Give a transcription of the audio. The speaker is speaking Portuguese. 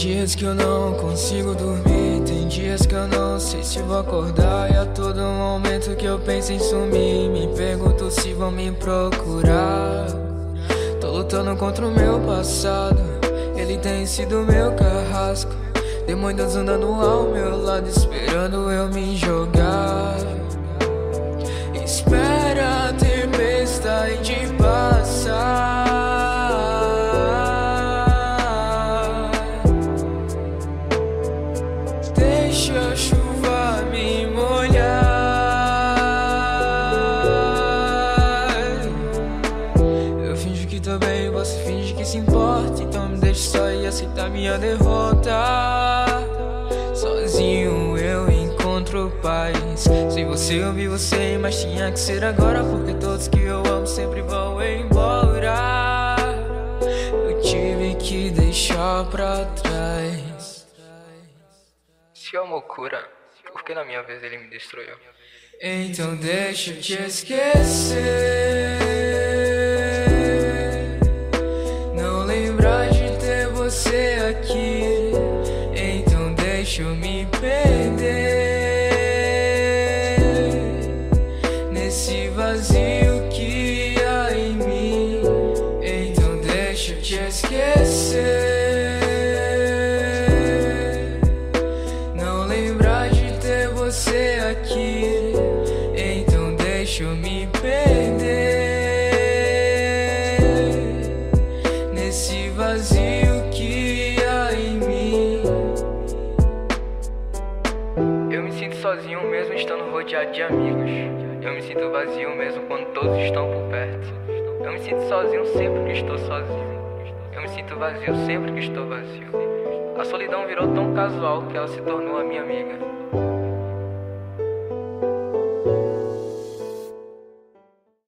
dias que eu não consigo dormir, tem dias que eu não sei se vou acordar. E a todo momento que eu penso em sumir, me pergunto se vão me procurar. Tô lutando contra o meu passado, ele tem sido meu carrasco. Demônios andando ao meu lado, esperando eu me jogar. Tô bem, você finge que se importa. Então me deixe só e aceitar minha derrota. Sozinho eu encontro paz. Sem você eu vi você, mas tinha que ser agora. Porque todos que eu amo sempre vão embora. Eu tive que deixar pra trás. Se o amor cura, por que na minha vez ele me destruiu? Então deixa eu te esquecer. Você aqui. Então deixa eu me perder nesse vazio que há em mim. Então deixa eu te esquecer. Não lembrar de ter você aqui. Então deixa eu me sozinho mesmo estando rodeado de amigos. Eu me sinto vazio mesmo quando todos estão por perto. Eu me sinto sozinho sempre que estou sozinho. Eu me sinto vazio sempre que estou vazio. A solidão virou tão casual que ela se tornou a minha amiga.